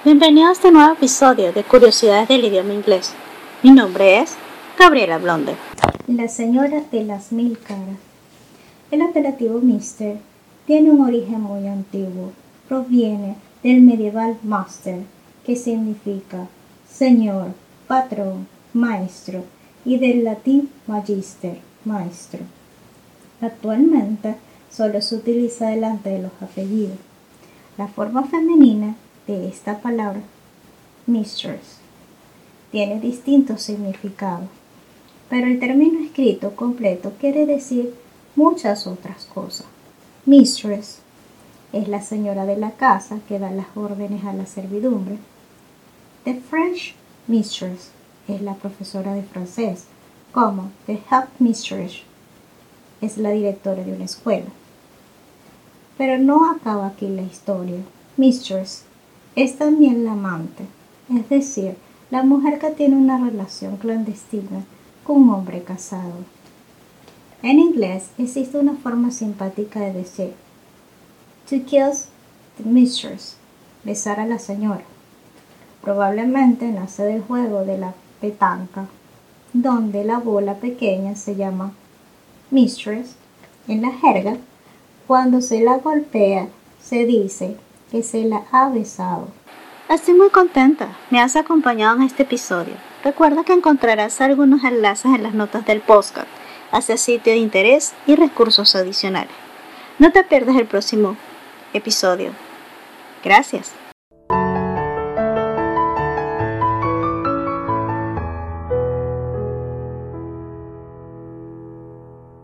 Bienvenido a este nuevo episodio de Curiosidades del idioma inglés. Mi nombre es Gabriela Blonde. La señora de las mil caras. El apelativo Mister tiene un origen muy antiguo. Proviene del medieval master, que significa señor, patrón, maestro, y del latín magister, maestro. Actualmente solo se utiliza delante de los apellidos. La forma femenina esta palabra, mistress, tiene distintos significados, pero el término escrito completo quiere decir muchas otras cosas. Mistress es la señora de la casa que da las órdenes a la servidumbre. The French mistress es la profesora de francés, como the head mistress es la directora de una escuela. Pero no acaba aquí la historia. Mistress es también la amante, es decir, la mujer que tiene una relación clandestina con un hombre casado. En inglés existe una forma simpática de decir to kiss the mistress, besar a la señora. Probablemente nace del juego de la petanca, donde la bola pequeña se llama mistress. En la jerga, cuando se la golpea, se dice que se la ha besado. Estoy muy contenta. Me has acompañado en este episodio. Recuerda que encontrarás algunos enlaces en las notas del podcast hacia sitio de interés y recursos adicionales. No te pierdas el próximo episodio. Gracias.